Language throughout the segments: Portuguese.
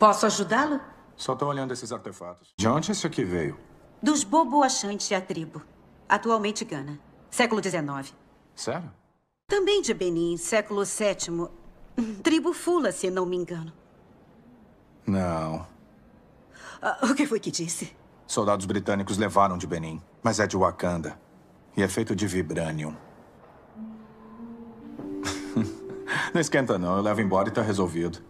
Posso ajudá-lo? Só tô olhando esses artefatos. De onde esse aqui veio? Dos Bobo Achante a tribo. Atualmente Gana. Século XIX. Sério? Também de Benin, século VII. Tribo Fula, se não me engano. Não. Ah, o que foi que disse? Soldados britânicos levaram de Benin, mas é de Wakanda. E é feito de vibranium. não esquenta não, eu levo embora e tá resolvido.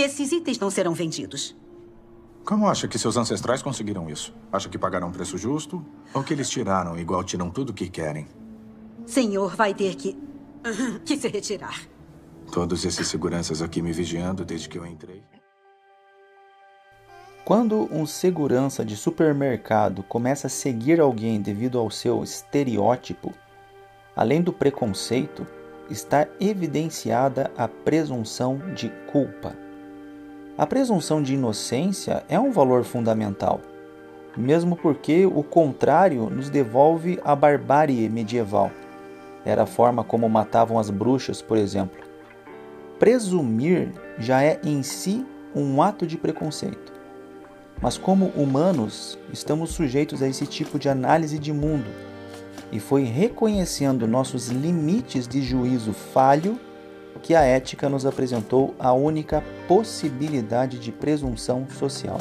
Esses itens não serão vendidos. Como acha que seus ancestrais conseguiram isso? Acha que pagaram um preço justo? Ou que eles tiraram igual tiram tudo que querem? Senhor vai ter que... que se retirar. Todos esses seguranças aqui me vigiando desde que eu entrei. Quando um segurança de supermercado começa a seguir alguém devido ao seu estereótipo, além do preconceito, está evidenciada a presunção de culpa. A presunção de inocência é um valor fundamental, mesmo porque o contrário nos devolve a barbárie medieval. Era a forma como matavam as bruxas, por exemplo. Presumir já é em si um ato de preconceito. Mas, como humanos, estamos sujeitos a esse tipo de análise de mundo, e foi reconhecendo nossos limites de juízo falho que a ética nos apresentou a única possibilidade de presunção social,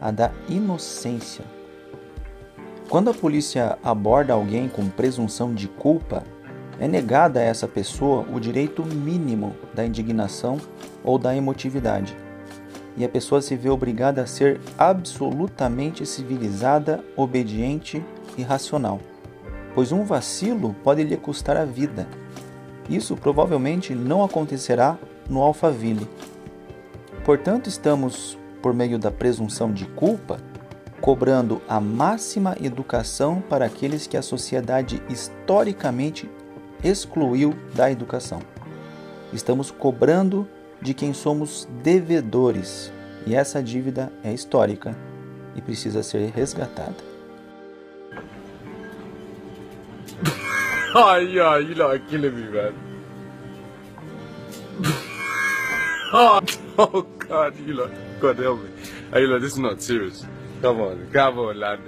a da inocência. Quando a polícia aborda alguém com presunção de culpa, é negada a essa pessoa o direito mínimo da indignação ou da emotividade. E a pessoa se vê obrigada a ser absolutamente civilizada, obediente e racional, pois um vacilo pode lhe custar a vida. Isso provavelmente não acontecerá no Alphaville. Portanto, estamos, por meio da presunção de culpa, cobrando a máxima educação para aqueles que a sociedade historicamente excluiu da educação. Estamos cobrando de quem somos devedores, e essa dívida é histórica e precisa ser resgatada. Ai, yeah, you know, killing me, man. oh, oh, God, you know, God help me. Hey, you know, this is not serious. Come on, come on, lad.